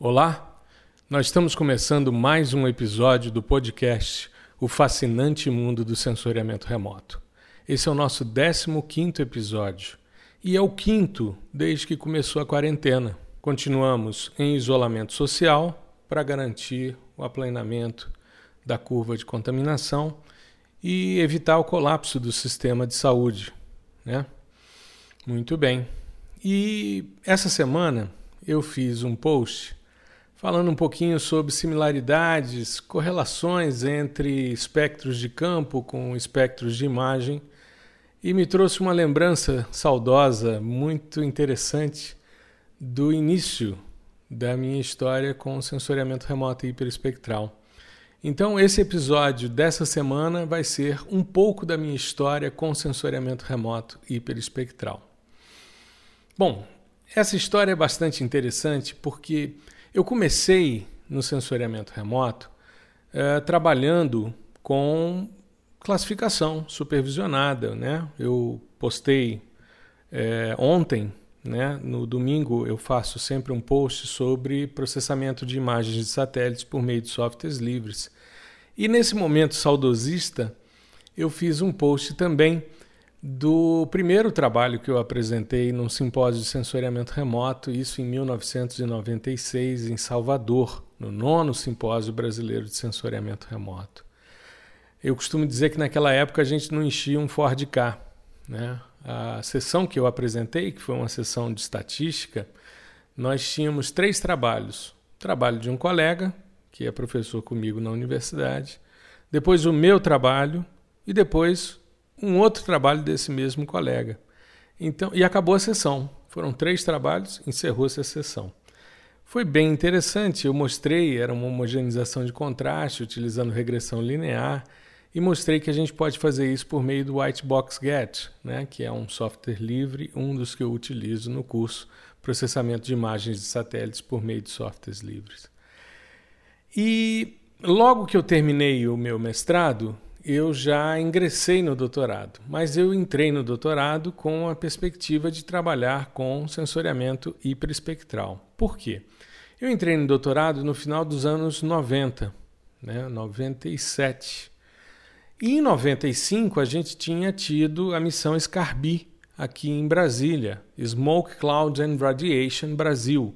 Olá, nós estamos começando mais um episódio do podcast O Fascinante Mundo do Sensoriamento Remoto. Esse é o nosso 15 episódio e é o quinto desde que começou a quarentena. Continuamos em isolamento social para garantir o aplanamento da curva de contaminação e evitar o colapso do sistema de saúde. Né? Muito bem. E essa semana eu fiz um post falando um pouquinho sobre similaridades, correlações entre espectros de campo com espectros de imagem e me trouxe uma lembrança saudosa, muito interessante, do início da minha história com sensoriamento remoto e hiperespectral. Então, esse episódio dessa semana vai ser um pouco da minha história com sensoriamento remoto e hiperespectral. Bom, essa história é bastante interessante porque eu comecei no sensoriamento remoto uh, trabalhando com classificação supervisionada. Né? Eu postei é, ontem, né? no domingo, eu faço sempre um post sobre processamento de imagens de satélites por meio de softwares livres. E nesse momento saudosista, eu fiz um post também do primeiro trabalho que eu apresentei num simpósio de sensoriamento remoto, isso em 1996, em Salvador, no nono simpósio brasileiro de sensoriamento remoto. Eu costumo dizer que naquela época a gente não enchia um Ford K. Né? A sessão que eu apresentei, que foi uma sessão de estatística, nós tínhamos três trabalhos. O trabalho de um colega, que é professor comigo na universidade, depois o meu trabalho e depois um outro trabalho desse mesmo colega. Então, e acabou a sessão. Foram três trabalhos, encerrou-se a sessão. Foi bem interessante, eu mostrei, era uma homogeneização de contraste utilizando regressão linear e mostrei que a gente pode fazer isso por meio do Whitebox Get, né, que é um software livre, um dos que eu utilizo no curso Processamento de Imagens de Satélites por meio de softwares livres. E logo que eu terminei o meu mestrado, eu já ingressei no doutorado, mas eu entrei no doutorado com a perspectiva de trabalhar com sensoriamento hiperespectral. Por quê? Eu entrei no doutorado no final dos anos 90, né, 97. E em 95 a gente tinha tido a missão SCARBI aqui em Brasília, Smoke, Cloud and Radiation Brasil,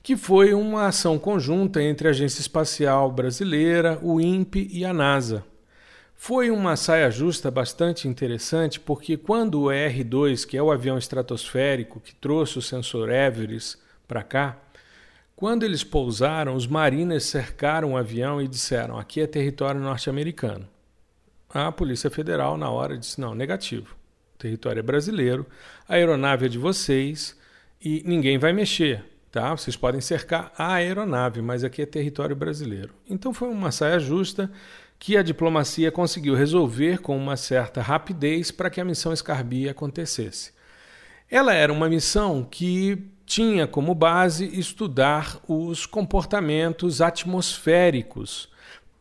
que foi uma ação conjunta entre a Agência Espacial Brasileira, o INPE e a NASA. Foi uma saia justa bastante interessante, porque quando o R2, que é o avião estratosférico que trouxe o sensor Everest para cá, quando eles pousaram, os mariners cercaram o avião e disseram: aqui é território norte-americano. A Polícia Federal, na hora, disse: não, negativo. O território é brasileiro, a aeronave é de vocês e ninguém vai mexer. Tá? Vocês podem cercar a aeronave, mas aqui é território brasileiro. Então foi uma saia justa que a diplomacia conseguiu resolver com uma certa rapidez para que a missão Scarbi acontecesse. Ela era uma missão que tinha como base estudar os comportamentos atmosféricos,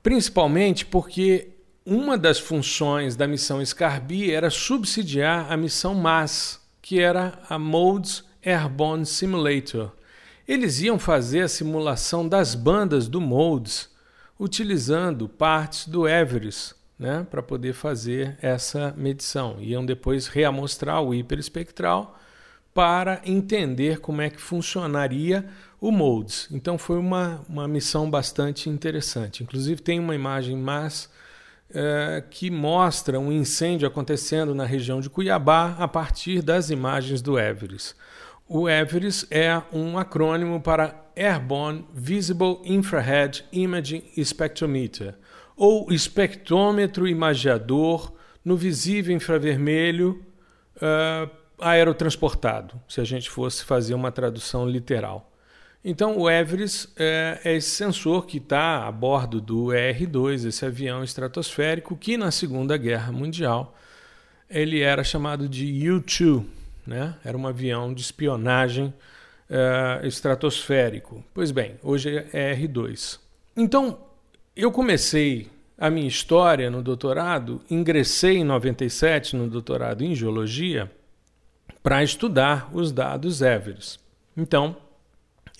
principalmente porque uma das funções da missão Scarbi era subsidiar a missão MAS, que era a Modes Airborne Simulator. Eles iam fazer a simulação das bandas do Modes utilizando partes do Everest né, para poder fazer essa medição. Iam depois reamostrar o hiperespectral para entender como é que funcionaria o MODES. Então foi uma, uma missão bastante interessante. Inclusive tem uma imagem mais é, que mostra um incêndio acontecendo na região de Cuiabá a partir das imagens do Everest. O Everest é um acrônimo para Airborne Visible Infrared Imaging Spectrometer, ou espectrômetro imagiador no visível infravermelho uh, aerotransportado, se a gente fosse fazer uma tradução literal. Então, o Everest é, é esse sensor que está a bordo do ER-2, esse avião estratosférico, que na Segunda Guerra Mundial ele era chamado de U-2, né? Era um avião de espionagem uh, estratosférico. Pois bem, hoje é R2. Então, eu comecei a minha história no doutorado, ingressei em 97 no doutorado em geologia para estudar os dados Everest. Então,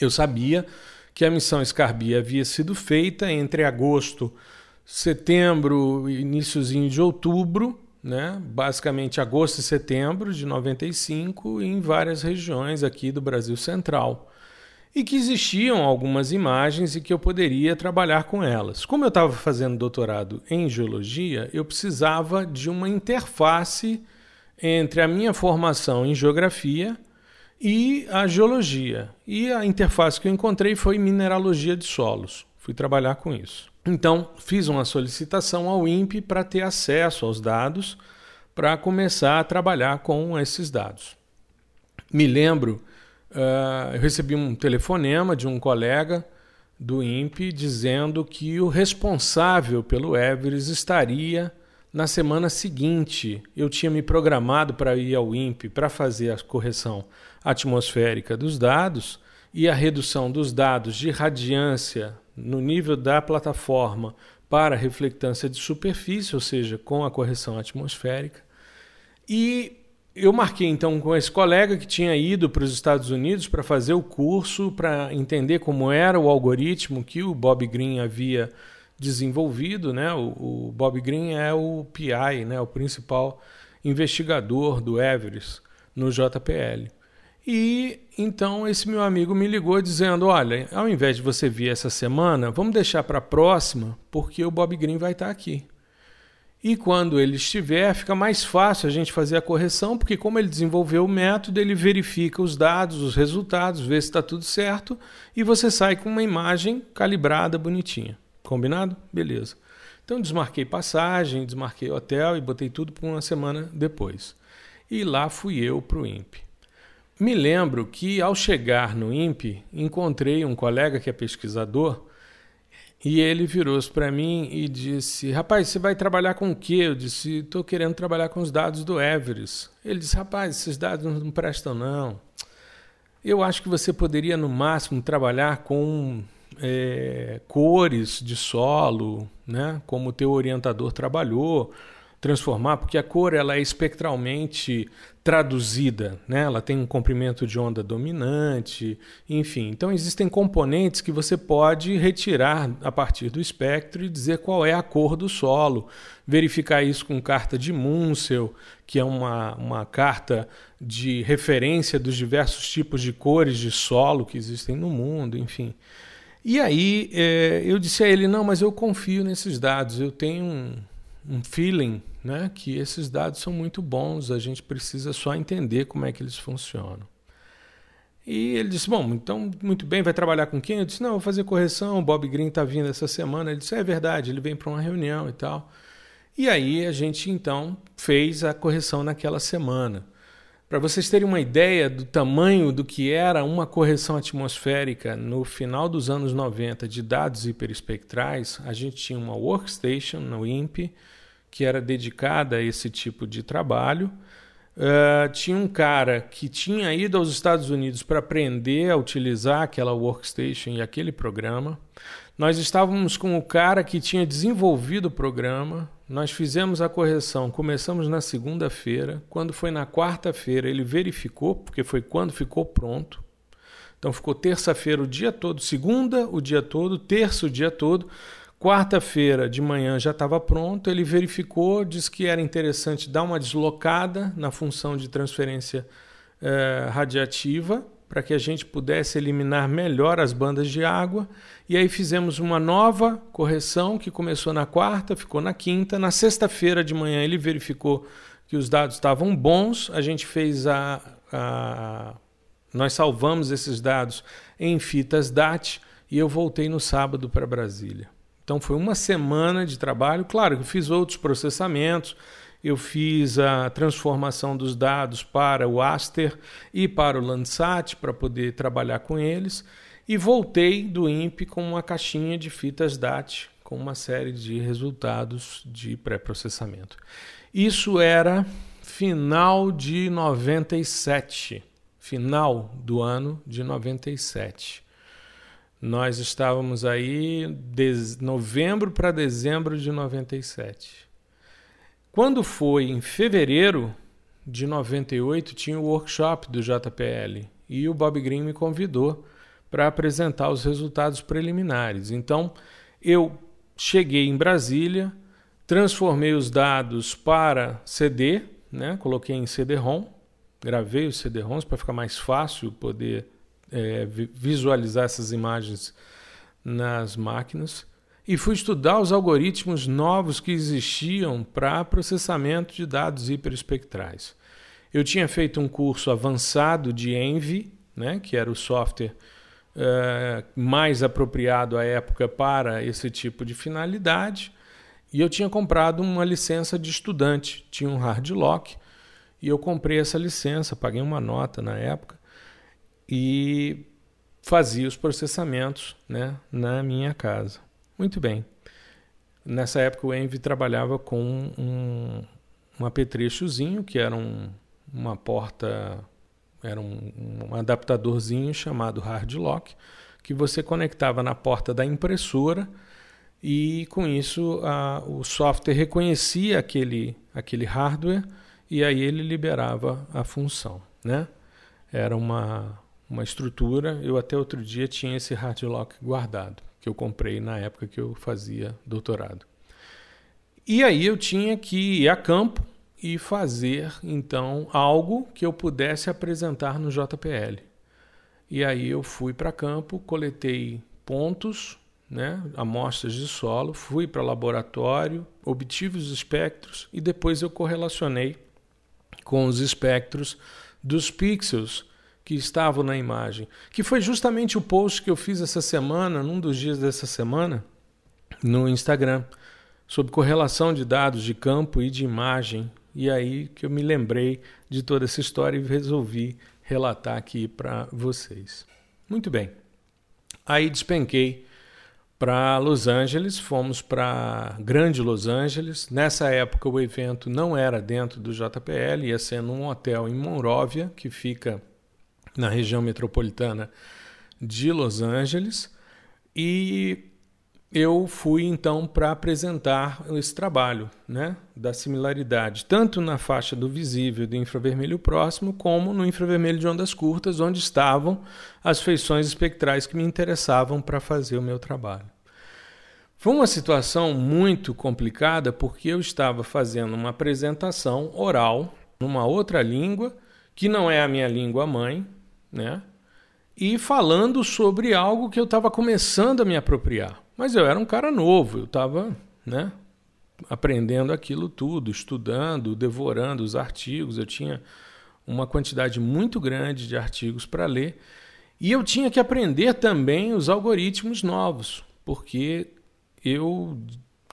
eu sabia que a missão Scarbi havia sido feita entre agosto, setembro iníciozinho de outubro, né? basicamente agosto e setembro de 95, em várias regiões aqui do Brasil Central. E que existiam algumas imagens e que eu poderia trabalhar com elas. Como eu estava fazendo doutorado em geologia, eu precisava de uma interface entre a minha formação em geografia e a geologia. E a interface que eu encontrei foi mineralogia de solos. Fui trabalhar com isso. Então, fiz uma solicitação ao INPE para ter acesso aos dados para começar a trabalhar com esses dados. Me lembro, uh, eu recebi um telefonema de um colega do INPE dizendo que o responsável pelo Everest estaria na semana seguinte. Eu tinha me programado para ir ao INPE para fazer a correção atmosférica dos dados e a redução dos dados de radiância no nível da plataforma para reflectância de superfície, ou seja, com a correção atmosférica. E eu marquei então com esse colega que tinha ido para os Estados Unidos para fazer o curso, para entender como era o algoritmo que o Bob Green havia desenvolvido. Né? O, o Bob Green é o PI, né? o principal investigador do Everest no JPL. E então esse meu amigo me ligou dizendo: Olha, ao invés de você vir essa semana, vamos deixar para a próxima, porque o Bob Green vai estar tá aqui. E quando ele estiver, fica mais fácil a gente fazer a correção, porque como ele desenvolveu o método, ele verifica os dados, os resultados, vê se está tudo certo e você sai com uma imagem calibrada, bonitinha. Combinado? Beleza. Então desmarquei passagem, desmarquei hotel e botei tudo para uma semana depois. E lá fui eu para o INPE. Me lembro que ao chegar no INPE, encontrei um colega que é pesquisador e ele virou-se para mim e disse: Rapaz, você vai trabalhar com o quê? Eu disse: Estou querendo trabalhar com os dados do Everest. Ele disse: Rapaz, esses dados não prestam, não. Eu acho que você poderia, no máximo, trabalhar com é, cores de solo, né? como o teu orientador trabalhou transformar, porque a cor ela é espectralmente traduzida, né? ela tem um comprimento de onda dominante, enfim. Então existem componentes que você pode retirar a partir do espectro e dizer qual é a cor do solo. Verificar isso com carta de Munsell, que é uma, uma carta de referência dos diversos tipos de cores de solo que existem no mundo, enfim. E aí é, eu disse a ele, não, mas eu confio nesses dados, eu tenho um, feeling né, que esses dados são muito bons, a gente precisa só entender como é que eles funcionam. E ele disse: Bom, então, muito bem, vai trabalhar com quem? Eu disse: Não, vou fazer correção, o Bob Green está vindo essa semana. Ele disse: É verdade, ele vem para uma reunião e tal. E aí a gente então fez a correção naquela semana. Para vocês terem uma ideia do tamanho do que era uma correção atmosférica no final dos anos 90 de dados hiperespectrais, a gente tinha uma workstation no INPE que era dedicada a esse tipo de trabalho. Uh, tinha um cara que tinha ido aos Estados Unidos para aprender a utilizar aquela workstation e aquele programa. Nós estávamos com o cara que tinha desenvolvido o programa. Nós fizemos a correção, começamos na segunda-feira. Quando foi na quarta-feira, ele verificou, porque foi quando ficou pronto. Então ficou terça-feira o dia todo, segunda o dia todo, terça o dia todo. Quarta-feira de manhã já estava pronto, ele verificou, disse que era interessante dar uma deslocada na função de transferência eh, radiativa para que a gente pudesse eliminar melhor as bandas de água. E aí fizemos uma nova correção que começou na quarta, ficou na quinta. Na sexta-feira de manhã ele verificou que os dados estavam bons, a gente fez a, a nós salvamos esses dados em fitas DAT e eu voltei no sábado para Brasília. Então foi uma semana de trabalho. Claro que eu fiz outros processamentos, eu fiz a transformação dos dados para o Aster e para o Landsat para poder trabalhar com eles e voltei do INPE com uma caixinha de fitas DAT com uma série de resultados de pré-processamento. Isso era final de 97, final do ano de 97. Nós estávamos aí de novembro para dezembro de 97. Quando foi em fevereiro de 98, tinha o workshop do JPL e o Bob Green me convidou para apresentar os resultados preliminares. Então, eu cheguei em Brasília, transformei os dados para CD, né? coloquei em CD-ROM, gravei os CD-ROMs para ficar mais fácil poder é, visualizar essas imagens nas máquinas. E fui estudar os algoritmos novos que existiam para processamento de dados hiperespectrais. Eu tinha feito um curso avançado de Envy, né, que era o software uh, mais apropriado à época para esse tipo de finalidade, e eu tinha comprado uma licença de estudante, tinha um hard lock, e eu comprei essa licença, paguei uma nota na época, e fazia os processamentos né, na minha casa. Muito bem. Nessa época o Envy trabalhava com um, um apetrechozinho, que era um, uma porta, era um, um adaptadorzinho chamado hard lock, que você conectava na porta da impressora e com isso a, o software reconhecia aquele, aquele hardware e aí ele liberava a função. Né? Era uma, uma estrutura. Eu até outro dia tinha esse hard lock guardado, que eu comprei na época que eu fazia doutorado. E aí eu tinha que ir a campo e fazer então algo que eu pudesse apresentar no JPL. E aí eu fui para campo, coletei pontos, né, amostras de solo, fui para laboratório, obtive os espectros e depois eu correlacionei com os espectros dos pixels que estavam na imagem, que foi justamente o post que eu fiz essa semana, num dos dias dessa semana, no Instagram, sobre correlação de dados de campo e de imagem. E aí que eu me lembrei de toda essa história e resolvi relatar aqui para vocês. Muito bem. Aí despenquei para Los Angeles, fomos para Grande Los Angeles. Nessa época o evento não era dentro do JPL, ia ser num hotel em Monrovia, que fica na região metropolitana de Los Angeles e eu fui então para apresentar esse trabalho né, da similaridade, tanto na faixa do visível do infravermelho próximo, como no infravermelho de ondas curtas, onde estavam as feições espectrais que me interessavam para fazer o meu trabalho. Foi uma situação muito complicada porque eu estava fazendo uma apresentação oral numa outra língua, que não é a minha língua mãe, né? E falando sobre algo que eu estava começando a me apropriar. Mas eu era um cara novo, eu estava, né? Aprendendo aquilo tudo, estudando, devorando os artigos. Eu tinha uma quantidade muito grande de artigos para ler. E eu tinha que aprender também os algoritmos novos, porque eu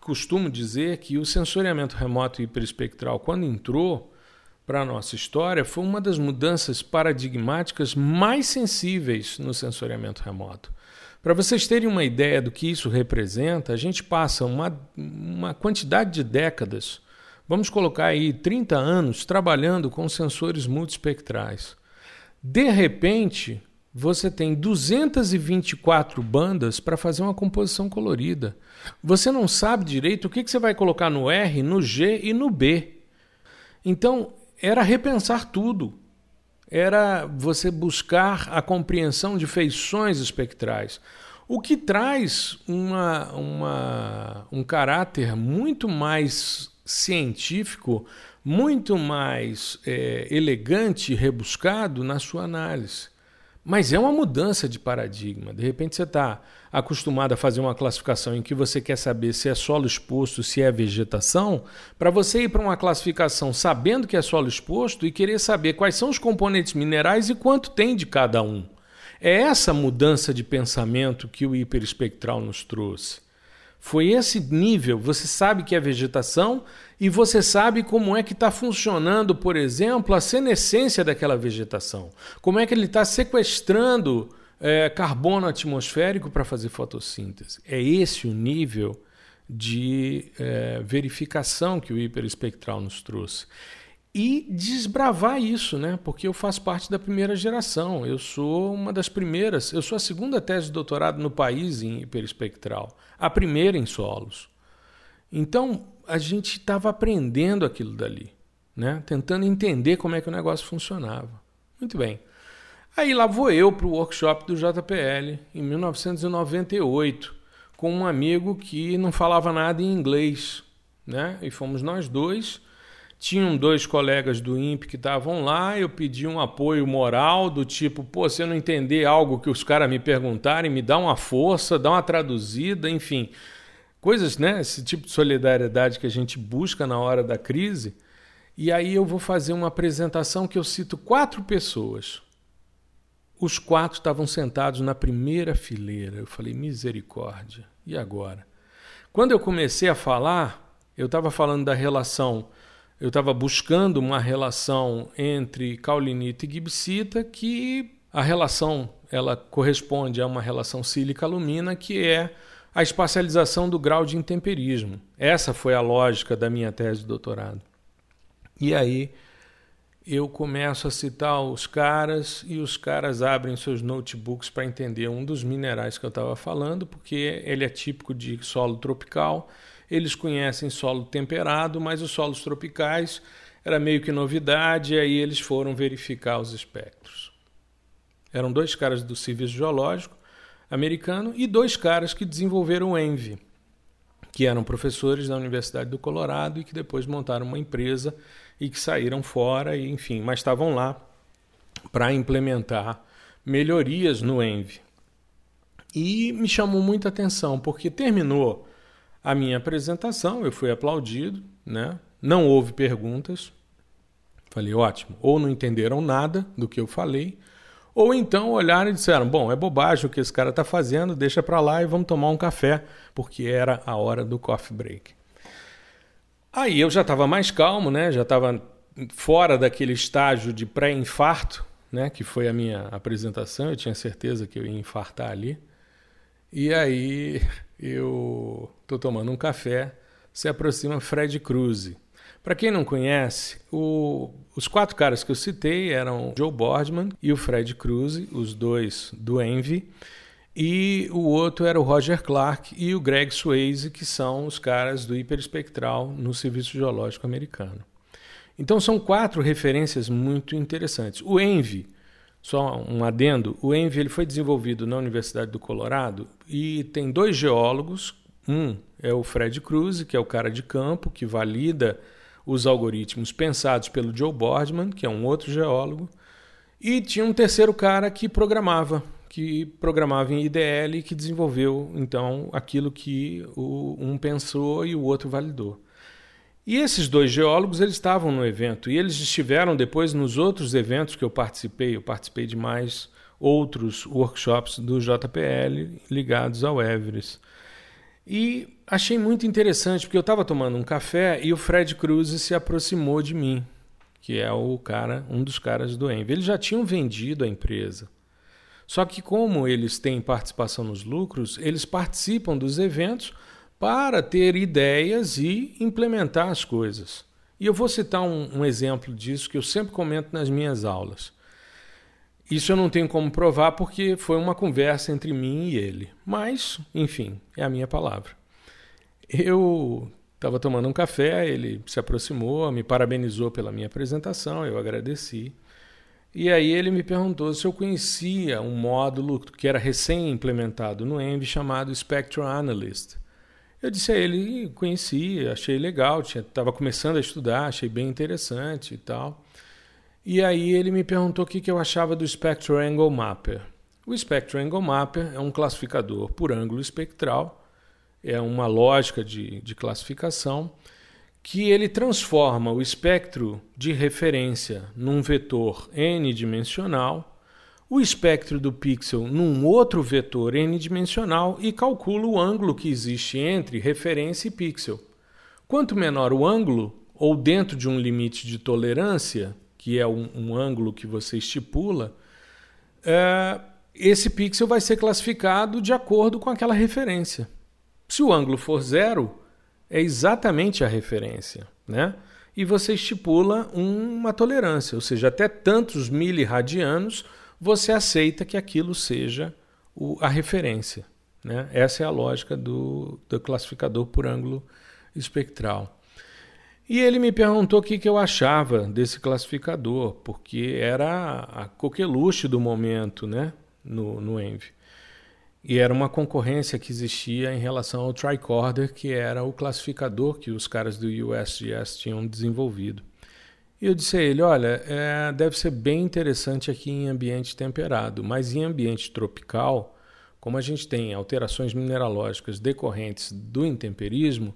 costumo dizer que o sensoriamento remoto hiperespectral, quando entrou, para a nossa história foi uma das mudanças paradigmáticas mais sensíveis no sensoriamento remoto. Para vocês terem uma ideia do que isso representa, a gente passa uma, uma quantidade de décadas, vamos colocar aí 30 anos, trabalhando com sensores multispectrais. De repente, você tem 224 bandas para fazer uma composição colorida. Você não sabe direito o que, que você vai colocar no R, no G e no B. Então, era repensar tudo. Era você buscar a compreensão de feições espectrais. O que traz uma, uma, um caráter muito mais científico, muito mais é, elegante e rebuscado na sua análise. Mas é uma mudança de paradigma. De repente você está acostumado a fazer uma classificação em que você quer saber se é solo exposto, se é vegetação, para você ir para uma classificação sabendo que é solo exposto e querer saber quais são os componentes minerais e quanto tem de cada um. É essa mudança de pensamento que o hiperespectral nos trouxe. Foi esse nível. Você sabe que é vegetação e você sabe como é que está funcionando, por exemplo, a senescência daquela vegetação. Como é que ele está sequestrando é, carbono atmosférico para fazer fotossíntese. É esse o nível de é, verificação que o hiperespectral nos trouxe e desbravar isso, né? Porque eu faço parte da primeira geração. Eu sou uma das primeiras, eu sou a segunda tese de doutorado no país em hiperespectral, a primeira em solos. Então, a gente estava aprendendo aquilo dali, né? Tentando entender como é que o negócio funcionava. Muito bem. Aí lá vou eu para o workshop do JPL em 1998 com um amigo que não falava nada em inglês, né? E fomos nós dois. Tinham dois colegas do INPE que estavam lá, eu pedi um apoio moral do tipo, pô, se eu não entender algo que os caras me perguntarem, me dá uma força, dá uma traduzida, enfim. Coisas, né? Esse tipo de solidariedade que a gente busca na hora da crise. E aí eu vou fazer uma apresentação que eu cito quatro pessoas. Os quatro estavam sentados na primeira fileira. Eu falei, misericórdia, e agora? Quando eu comecei a falar, eu estava falando da relação eu estava buscando uma relação entre caulinita e gibsita que a relação ela corresponde a uma relação sílica-alumina que é a espacialização do grau de intemperismo. Essa foi a lógica da minha tese de doutorado. E aí eu começo a citar os caras e os caras abrem seus notebooks para entender um dos minerais que eu estava falando, porque ele é típico de solo tropical eles conhecem solo temperado, mas os solos tropicais era meio que novidade, e aí eles foram verificar os espectros. Eram dois caras do Serviço Geológico americano e dois caras que desenvolveram o ENVI, que eram professores da Universidade do Colorado e que depois montaram uma empresa e que saíram fora, e enfim, mas estavam lá para implementar melhorias no ENVI. E me chamou muita atenção, porque terminou a minha apresentação, eu fui aplaudido, né? não houve perguntas. Falei, ótimo. Ou não entenderam nada do que eu falei, ou então olharam e disseram: bom, é bobagem o que esse cara está fazendo, deixa para lá e vamos tomar um café, porque era a hora do coffee break. Aí eu já estava mais calmo, né? já estava fora daquele estágio de pré-infarto, né? que foi a minha apresentação, eu tinha certeza que eu ia infartar ali. E aí eu estou tomando um café, se aproxima Fred Cruz. Para quem não conhece, o, os quatro caras que eu citei eram Joe Boardman e o Fred Cruz, os dois do Envy, e o outro era o Roger Clark e o Greg Swayze, que são os caras do hiperespectral no Serviço Geológico Americano. Então são quatro referências muito interessantes. O Envy só um adendo, o ENVI ele foi desenvolvido na Universidade do Colorado e tem dois geólogos. Um é o Fred Cruz, que é o cara de campo, que valida os algoritmos pensados pelo Joe Boardman, que é um outro geólogo. E tinha um terceiro cara que programava, que programava em IDL e que desenvolveu então aquilo que o, um pensou e o outro validou. E esses dois geólogos eles estavam no evento e eles estiveram depois nos outros eventos que eu participei. Eu participei de mais outros workshops do JPL ligados ao Everest. E achei muito interessante porque eu estava tomando um café e o Fred Cruz se aproximou de mim, que é o cara, um dos caras do Envy. Eles já tinham vendido a empresa. Só que como eles têm participação nos lucros, eles participam dos eventos para ter ideias e implementar as coisas. E eu vou citar um, um, exemplo disso que eu sempre comento nas minhas aulas. Isso eu não tenho como provar porque foi uma conversa entre mim e ele. Mas, enfim, é a minha palavra. Eu estava tomando um café, ele se aproximou, me parabenizou pela minha apresentação, eu agradeci. E aí ele me perguntou se eu conhecia um módulo que era recém-implementado no Envy chamado Spectral Analyst eu disse a ele, conheci, achei legal, estava começando a estudar, achei bem interessante e tal. E aí ele me perguntou o que, que eu achava do Spectral Angle Mapper. O Spectral Angle Mapper é um classificador por ângulo espectral, é uma lógica de, de classificação que ele transforma o espectro de referência num vetor n-dimensional o espectro do pixel num outro vetor n-dimensional e calcula o ângulo que existe entre referência e pixel. Quanto menor o ângulo, ou dentro de um limite de tolerância, que é um, um ângulo que você estipula, é, esse pixel vai ser classificado de acordo com aquela referência. Se o ângulo for zero, é exatamente a referência, né? E você estipula uma tolerância, ou seja, até tantos miliradianos você aceita que aquilo seja o, a referência. Né? Essa é a lógica do, do classificador por ângulo espectral. E ele me perguntou o que, que eu achava desse classificador, porque era a coqueluche do momento né, no, no. E era uma concorrência que existia em relação ao tricorder, que era o classificador que os caras do USGS tinham desenvolvido. E eu disse a ele: olha, é, deve ser bem interessante aqui em ambiente temperado, mas em ambiente tropical, como a gente tem alterações mineralógicas decorrentes do intemperismo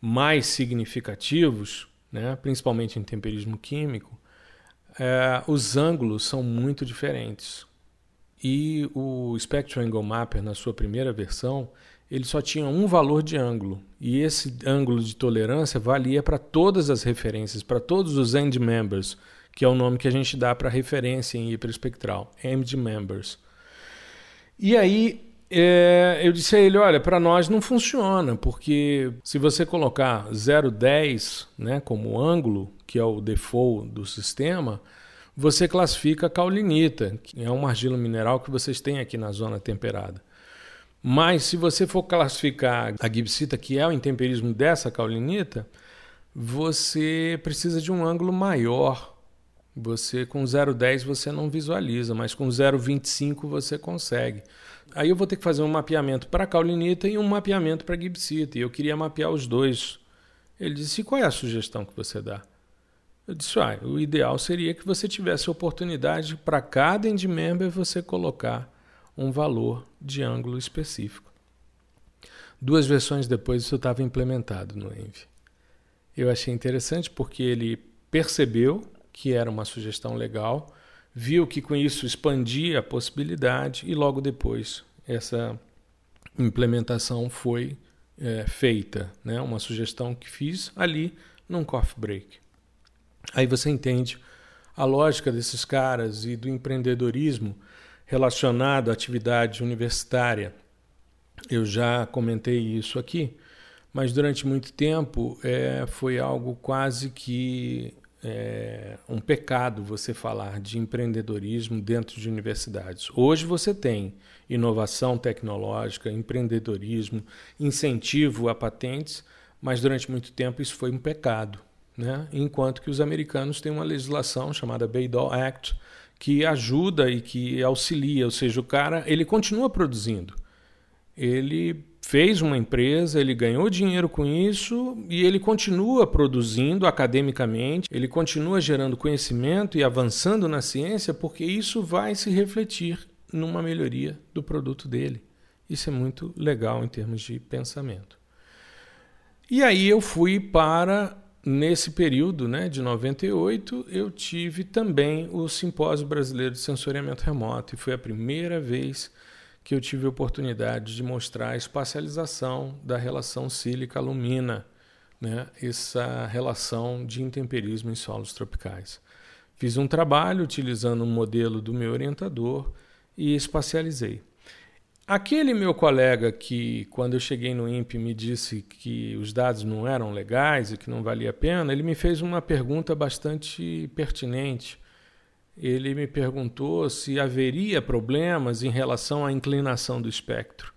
mais significativos, né, principalmente em temperismo químico, é, os ângulos são muito diferentes. E o Spectral Angle Mapper, na sua primeira versão, ele só tinha um valor de ângulo. E esse ângulo de tolerância valia para todas as referências, para todos os end members, que é o nome que a gente dá para referência em hiperespectral, end members. E aí é, eu disse a ele, olha, para nós não funciona, porque se você colocar 0,10 né, como ângulo, que é o default do sistema, você classifica caulinita, que é uma argila mineral que vocês têm aqui na zona temperada. Mas se você for classificar a gibsita, que é o intemperismo dessa caulinita, você precisa de um ângulo maior. Você com 0,10 você não visualiza, mas com 0,25 você consegue. Aí eu vou ter que fazer um mapeamento para a caulinita e um mapeamento para a gibsita, e eu queria mapear os dois. Ele disse: "Qual é a sugestão que você dá?" Eu disse, ah, o ideal seria que você tivesse oportunidade para cada end member você colocar um valor de ângulo específico. Duas versões depois isso estava implementado no Envy. Eu achei interessante porque ele percebeu que era uma sugestão legal, viu que com isso expandia a possibilidade e logo depois essa implementação foi é, feita, né? uma sugestão que fiz ali num coffee break. Aí você entende a lógica desses caras e do empreendedorismo relacionado à atividade universitária. Eu já comentei isso aqui, mas durante muito tempo é, foi algo quase que é, um pecado você falar de empreendedorismo dentro de universidades. Hoje você tem inovação tecnológica, empreendedorismo, incentivo a patentes, mas durante muito tempo isso foi um pecado né? enquanto que os americanos têm uma legislação chamada Bayh-Dole Act que ajuda e que auxilia, ou seja, o cara ele continua produzindo. Ele fez uma empresa, ele ganhou dinheiro com isso e ele continua produzindo academicamente, ele continua gerando conhecimento e avançando na ciência, porque isso vai se refletir numa melhoria do produto dele. Isso é muito legal em termos de pensamento. E aí eu fui para nesse período né, de 98, eu tive também o Simpósio Brasileiro de Sensoriamento Remoto, e foi a primeira vez que eu tive a oportunidade de mostrar a espacialização da relação sílica-alumina, né, essa relação de intemperismo em solos tropicais. Fiz um trabalho utilizando um modelo do meu orientador e espacializei. Aquele meu colega que, quando eu cheguei no INPE, me disse que os dados não eram legais e que não valia a pena, ele me fez uma pergunta bastante pertinente. Ele me perguntou se haveria problemas em relação à inclinação do espectro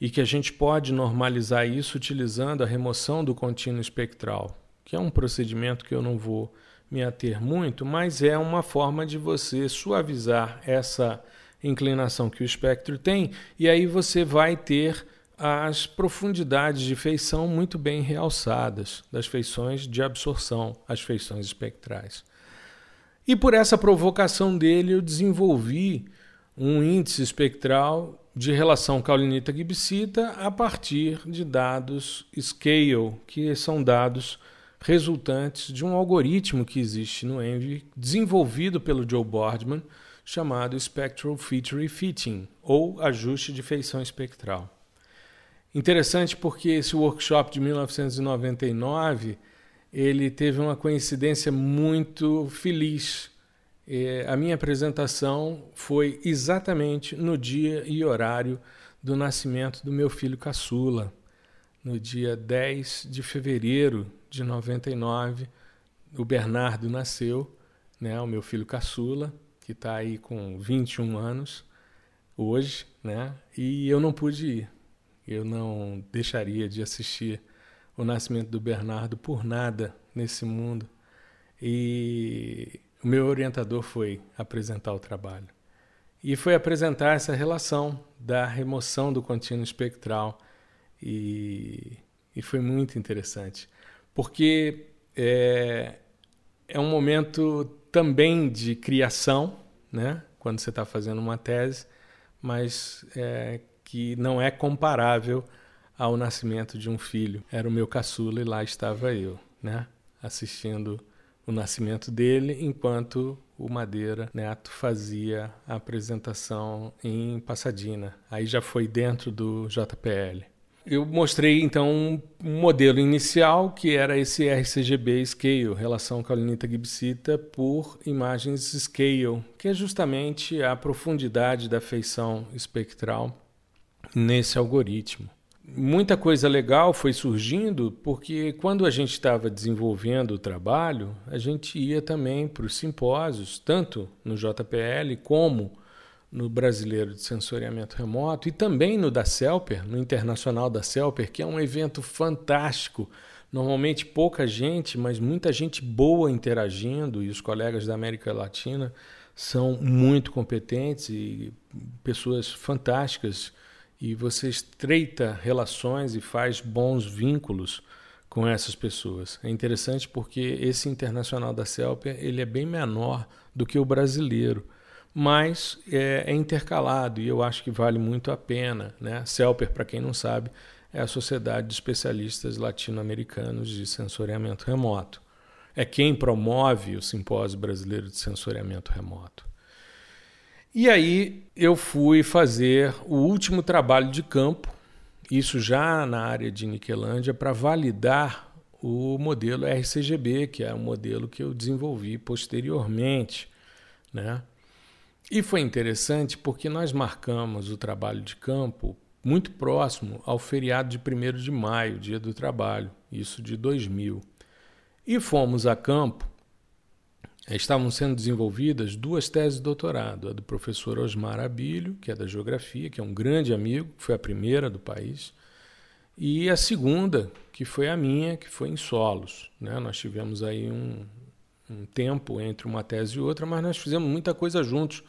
e que a gente pode normalizar isso utilizando a remoção do contínuo espectral, que é um procedimento que eu não vou me ater muito, mas é uma forma de você suavizar essa inclinação que o espectro tem, e aí você vai ter as profundidades de feição muito bem realçadas, das feições de absorção, as feições espectrais. E por essa provocação dele, eu desenvolvi um índice espectral de relação caulinita-gibsita a partir de dados scale, que são dados resultantes de um algoritmo que existe no Envy, desenvolvido pelo Joe Boardman, chamado Spectral Feature Fitting, ou ajuste de feição espectral. Interessante porque esse workshop de 1999 ele teve uma coincidência muito feliz. a minha apresentação foi exatamente no dia e horário do nascimento do meu filho caçula. No dia 10 de fevereiro de 99, o Bernardo nasceu, né, o meu filho caçula, que está aí com 21 anos hoje, né? E eu não pude ir. Eu não deixaria de assistir o nascimento do Bernardo por nada nesse mundo. E o meu orientador foi apresentar o trabalho. E foi apresentar essa relação da remoção do contínuo espectral. E, e foi muito interessante, porque é, é um momento também de criação, né? quando você está fazendo uma tese, mas é, que não é comparável ao nascimento de um filho. Era o meu caçula e lá estava eu, né? assistindo o nascimento dele, enquanto o Madeira Neto fazia a apresentação em Passadina. Aí já foi dentro do JPL. Eu mostrei então um modelo inicial que era esse RCGB Scale, relação caulinita gibsita por imagens Scale, que é justamente a profundidade da feição espectral nesse algoritmo. Muita coisa legal foi surgindo porque quando a gente estava desenvolvendo o trabalho, a gente ia também para os simpósios, tanto no JPL como no Brasileiro de Sensoriamento Remoto e também no da CELPER, no Internacional da CELPER, que é um evento fantástico. Normalmente pouca gente, mas muita gente boa interagindo e os colegas da América Latina são muito competentes e pessoas fantásticas e você estreita relações e faz bons vínculos com essas pessoas. É interessante porque esse internacional da CELP ele é bem menor do que o brasileiro, mas é, é intercalado e eu acho que vale muito a pena. Né? CELPER, para quem não sabe, é a Sociedade de Especialistas Latino-Americanos de Sensoriamento Remoto. É quem promove o Simpósio Brasileiro de Sensoriamento Remoto. E aí eu fui fazer o último trabalho de campo, isso já na área de Niquelândia, para validar o modelo RCGB, que é o modelo que eu desenvolvi posteriormente. Né? E foi interessante porque nós marcamos o trabalho de campo muito próximo ao feriado de 1 de maio, dia do trabalho, isso de 2000. E fomos a campo estavam sendo desenvolvidas duas teses de doutorado, a do professor Osmar Abílio, que é da Geografia, que é um grande amigo, foi a primeira do país, e a segunda, que foi a minha, que foi em solos. Né? Nós tivemos aí um, um tempo entre uma tese e outra, mas nós fizemos muita coisa juntos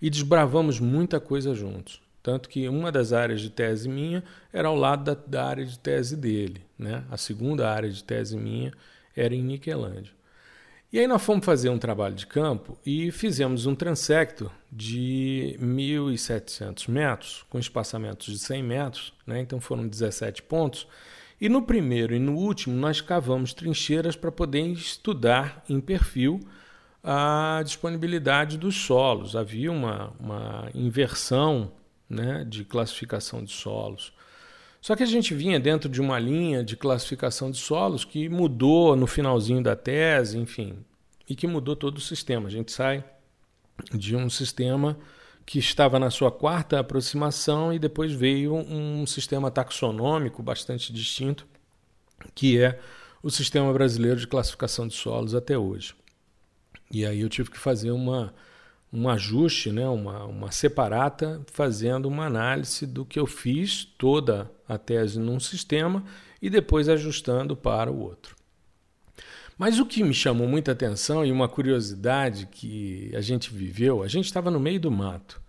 e desbravamos muita coisa juntos. Tanto que uma das áreas de tese minha era ao lado da, da área de tese dele. Né? A segunda área de tese minha era em Niquelândia. E aí nós fomos fazer um trabalho de campo e fizemos um transecto de 1.700 metros, com espaçamentos de 100 metros, né? então foram 17 pontos. E no primeiro e no último nós cavamos trincheiras para poder estudar em perfil a disponibilidade dos solos. Havia uma, uma inversão né, de classificação de solos. Só que a gente vinha dentro de uma linha de classificação de solos que mudou no finalzinho da tese, enfim, e que mudou todo o sistema. A gente sai de um sistema que estava na sua quarta aproximação e depois veio um sistema taxonômico bastante distinto, que é o sistema brasileiro de classificação de solos até hoje. E aí eu tive que fazer uma um ajuste, né, uma, uma separata, fazendo uma análise do que eu fiz, toda a tese num sistema, e depois ajustando para o outro. Mas o que me chamou muita atenção e uma curiosidade que a gente viveu, a gente estava no meio do mato.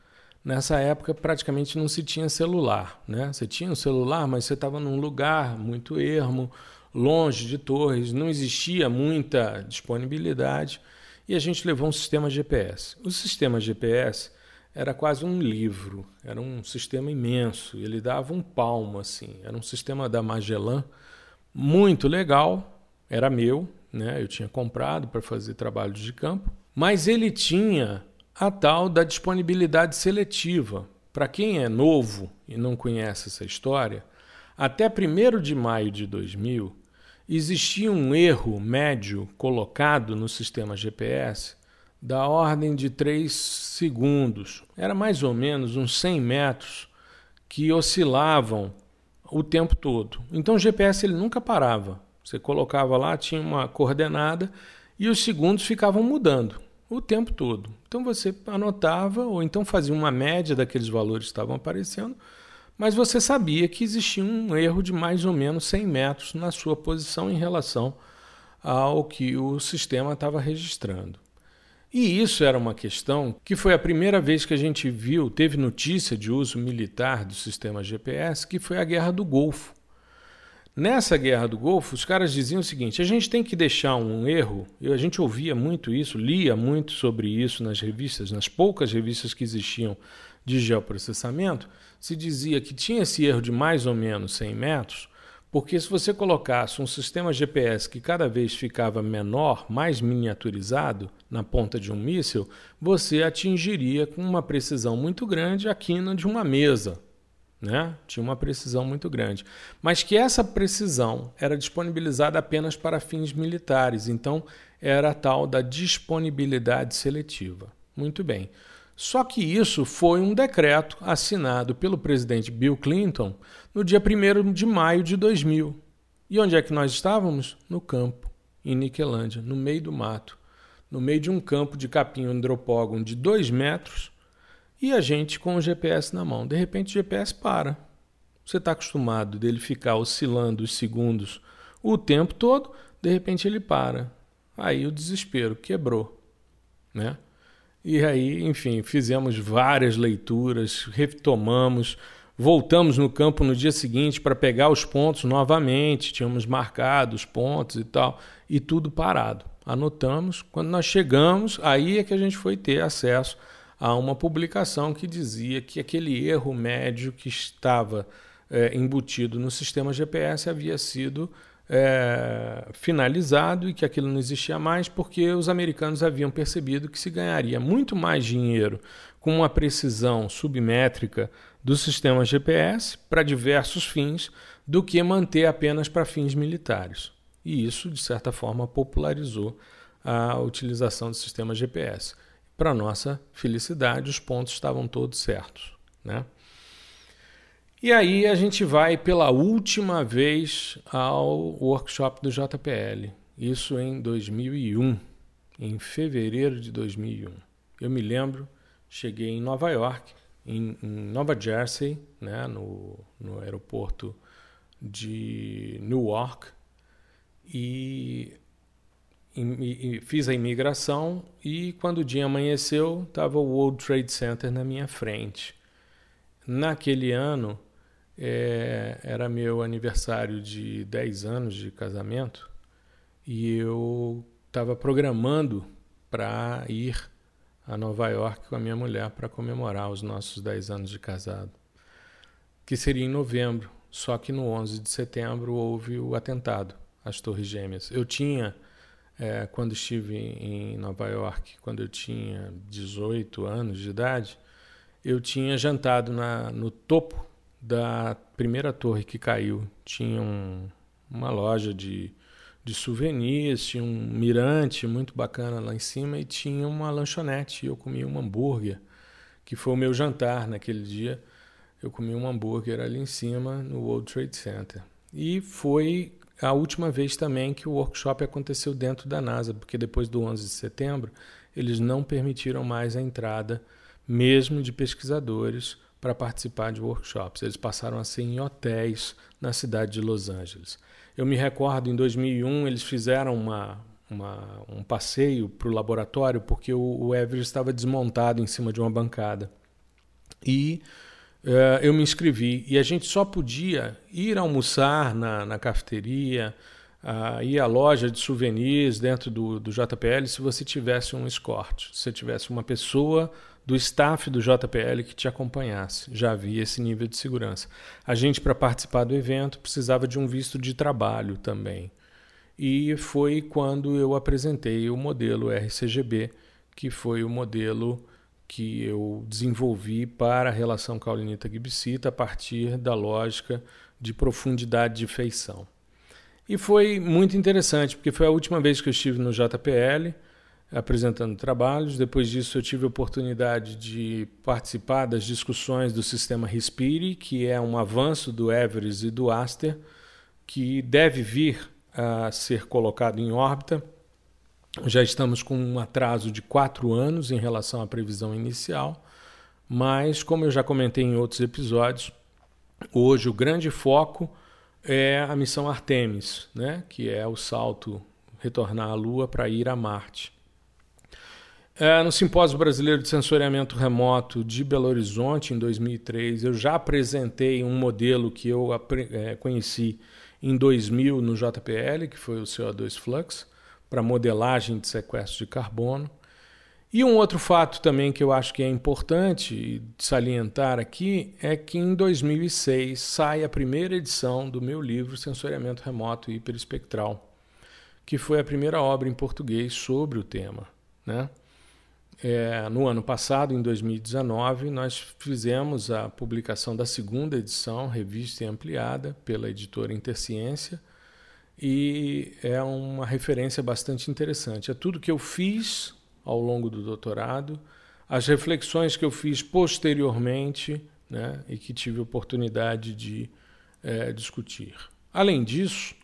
Nessa época praticamente não se tinha celular, né? Você tinha um celular, mas você estava num lugar muito ermo, longe de torres, não existia muita disponibilidade e a gente levou um sistema GPS. O sistema GPS era quase um livro, era um sistema imenso, ele dava um palmo assim, era um sistema da Magellan, muito legal, era meu, né? eu tinha comprado para fazer trabalhos de campo, mas ele tinha a tal da disponibilidade seletiva. Para quem é novo e não conhece essa história, até 1 de maio de 2000, existia um erro médio colocado no sistema GPS da ordem de 3 segundos. Era mais ou menos uns 100 metros que oscilavam o tempo todo. Então o GPS ele nunca parava. Você colocava lá, tinha uma coordenada e os segundos ficavam mudando o tempo todo. Então você anotava ou então fazia uma média daqueles valores que estavam aparecendo mas você sabia que existia um erro de mais ou menos 100 metros na sua posição em relação ao que o sistema estava registrando. E isso era uma questão que foi a primeira vez que a gente viu, teve notícia de uso militar do sistema GPS, que foi a Guerra do Golfo. Nessa Guerra do Golfo, os caras diziam o seguinte: a gente tem que deixar um erro, e a gente ouvia muito isso, lia muito sobre isso nas revistas, nas poucas revistas que existiam de geoprocessamento, se dizia que tinha esse erro de mais ou menos 100 metros, porque se você colocasse um sistema GPS que cada vez ficava menor, mais miniaturizado na ponta de um míssil, você atingiria com uma precisão muito grande a quina de uma mesa. Né? Tinha uma precisão muito grande. Mas que essa precisão era disponibilizada apenas para fins militares, então era a tal da disponibilidade seletiva. Muito bem. Só que isso foi um decreto assinado pelo presidente Bill Clinton no dia 1 de maio de 2000. E onde é que nós estávamos? No campo, em Niquelândia, no meio do mato, no meio de um campo de capim andropógon de 2 metros e a gente com o GPS na mão. De repente o GPS para. Você está acostumado dele ficar oscilando os segundos o tempo todo, de repente ele para. Aí o desespero quebrou, né? E aí, enfim, fizemos várias leituras, retomamos, voltamos no campo no dia seguinte para pegar os pontos novamente, tínhamos marcado os pontos e tal, e tudo parado. Anotamos. Quando nós chegamos, aí é que a gente foi ter acesso a uma publicação que dizia que aquele erro médio que estava é, embutido no sistema GPS havia sido é, finalizado e que aquilo não existia mais, porque os americanos haviam percebido que se ganharia muito mais dinheiro com uma precisão submétrica do sistema GPS para diversos fins do que manter apenas para fins militares. E isso, de certa forma, popularizou a utilização do sistema GPS. Para nossa felicidade, os pontos estavam todos certos. Né? E aí a gente vai pela última vez ao workshop do JPL, isso em 2001, em fevereiro de 2001. Eu me lembro, cheguei em Nova York, em, Nova Jersey, né, no, no aeroporto de Newark, e, e, fiz a imigração e quando o dia amanheceu, estava o World Trade Center na minha frente. Naquele ano, é, era meu aniversário de 10 anos de casamento e eu estava programando para ir a Nova York com a minha mulher para comemorar os nossos 10 anos de casado, que seria em novembro. Só que no 11 de setembro houve o atentado às Torres Gêmeas. Eu tinha, é, quando estive em Nova York, quando eu tinha 18 anos de idade, eu tinha jantado na, no topo da primeira torre que caiu. Tinha um, uma loja de, de souvenirs, tinha um mirante muito bacana lá em cima e tinha uma lanchonete. Eu comi um hambúrguer, que foi o meu jantar naquele dia. Eu comi um hambúrguer ali em cima no World Trade Center. E foi a última vez também que o workshop aconteceu dentro da NASA, porque depois do 11 de setembro eles não permitiram mais a entrada, mesmo de pesquisadores para participar de workshops. Eles passaram a ser em hotéis na cidade de Los Angeles. Eu me recordo, em 2001, eles fizeram uma, uma, um passeio para o laboratório porque o, o Everest estava desmontado em cima de uma bancada. E eu me inscrevi. E a gente só podia ir almoçar na, na cafeteria, uh, ir à loja de souvenirs dentro do, do JPL se você tivesse um escort, se você tivesse uma pessoa do staff do JPL que te acompanhasse. Já havia esse nível de segurança. A gente, para participar do evento, precisava de um visto de trabalho também. E foi quando eu apresentei o modelo RCGB, que foi o modelo que eu desenvolvi para a relação caulinita-gibsita a partir da lógica de profundidade de feição. E foi muito interessante, porque foi a última vez que eu estive no JPL apresentando trabalhos. Depois disso, eu tive a oportunidade de participar das discussões do sistema Respire, que é um avanço do Everest e do Aster, que deve vir a ser colocado em órbita. Já estamos com um atraso de quatro anos em relação à previsão inicial, mas, como eu já comentei em outros episódios, hoje o grande foco é a missão Artemis, né? que é o salto retornar à Lua para ir a Marte. É, no Simpósio Brasileiro de Sensoriamento Remoto de Belo Horizonte, em 2003, eu já apresentei um modelo que eu é, conheci em 2000 no JPL, que foi o CO2 Flux, para modelagem de sequestro de carbono. E um outro fato também que eu acho que é importante salientar aqui é que em 2006 sai a primeira edição do meu livro Sensoriamento Remoto e Hiperespectral, que foi a primeira obra em português sobre o tema. Né? É, no ano passado, em 2019, nós fizemos a publicação da segunda edição, revista e ampliada, pela editora Interciência, e é uma referência bastante interessante. É tudo que eu fiz ao longo do doutorado, as reflexões que eu fiz posteriormente né, e que tive oportunidade de é, discutir. Além disso,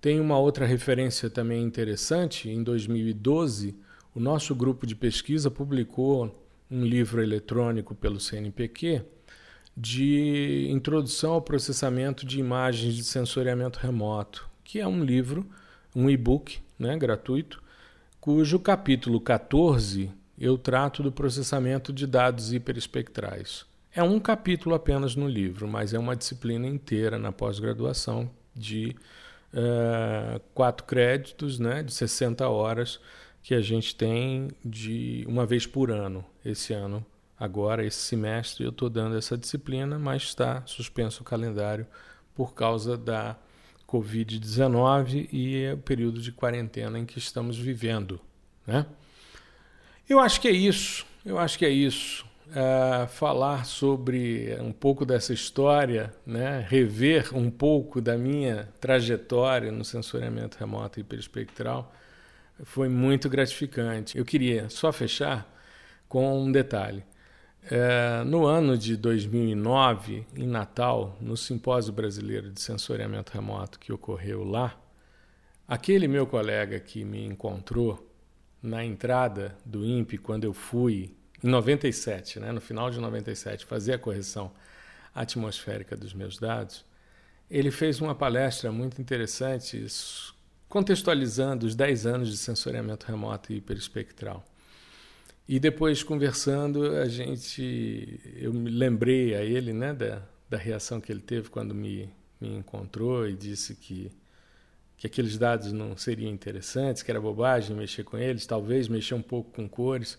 tem uma outra referência também interessante. Em 2012, o nosso grupo de pesquisa publicou um livro eletrônico pelo CNPq de introdução ao processamento de imagens de sensoriamento remoto, que é um livro, um e-book né, gratuito, cujo capítulo 14 eu trato do processamento de dados hiperespectrais. É um capítulo apenas no livro, mas é uma disciplina inteira na pós-graduação de uh, quatro créditos, né, de 60 horas, que a gente tem de uma vez por ano. Esse ano, agora, esse semestre, eu estou dando essa disciplina, mas está suspenso o calendário por causa da Covid-19 e o período de quarentena em que estamos vivendo. Né? Eu acho que é isso. Eu acho que é isso. Uh, falar sobre um pouco dessa história, né? rever um pouco da minha trajetória no sensoriamento remoto e hiperespectral, foi muito gratificante. Eu queria só fechar com um detalhe. É, no ano de 2009, em Natal, no Simpósio Brasileiro de Sensoriamento Remoto que ocorreu lá, aquele meu colega que me encontrou na entrada do INPE, quando eu fui, em 97, né, no final de 97, fazer a correção atmosférica dos meus dados, ele fez uma palestra muito interessante contextualizando os 10 anos de sensoriamento remoto e hiperespectral. E depois conversando, a gente, eu me lembrei a ele, né, da, da reação que ele teve quando me, me encontrou e disse que que aqueles dados não seriam interessantes, que era bobagem mexer com eles, talvez mexer um pouco com cores,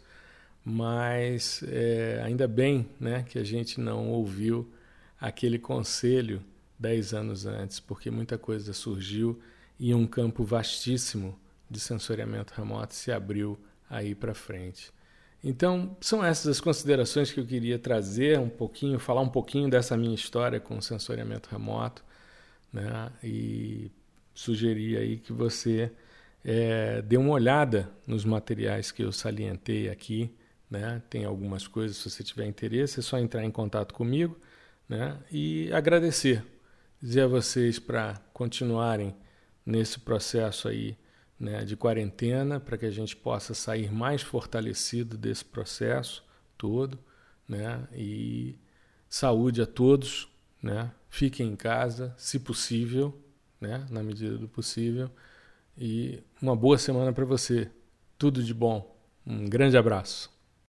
mas é, ainda bem, né, que a gente não ouviu aquele conselho dez anos antes, porque muita coisa surgiu e um campo vastíssimo de sensoriamento remoto se abriu aí para frente. Então, são essas as considerações que eu queria trazer um pouquinho, falar um pouquinho dessa minha história com o sensoriamento remoto, né? E sugerir aí que você é, dê uma olhada nos materiais que eu salientei aqui, né? Tem algumas coisas, se você tiver interesse, é só entrar em contato comigo, né? E agradecer, dizer a vocês para continuarem nesse processo aí né, de quarentena para que a gente possa sair mais fortalecido desse processo todo, né, e saúde a todos, né, fiquem em casa, se possível, né, na medida do possível, e uma boa semana para você. Tudo de bom. Um grande abraço.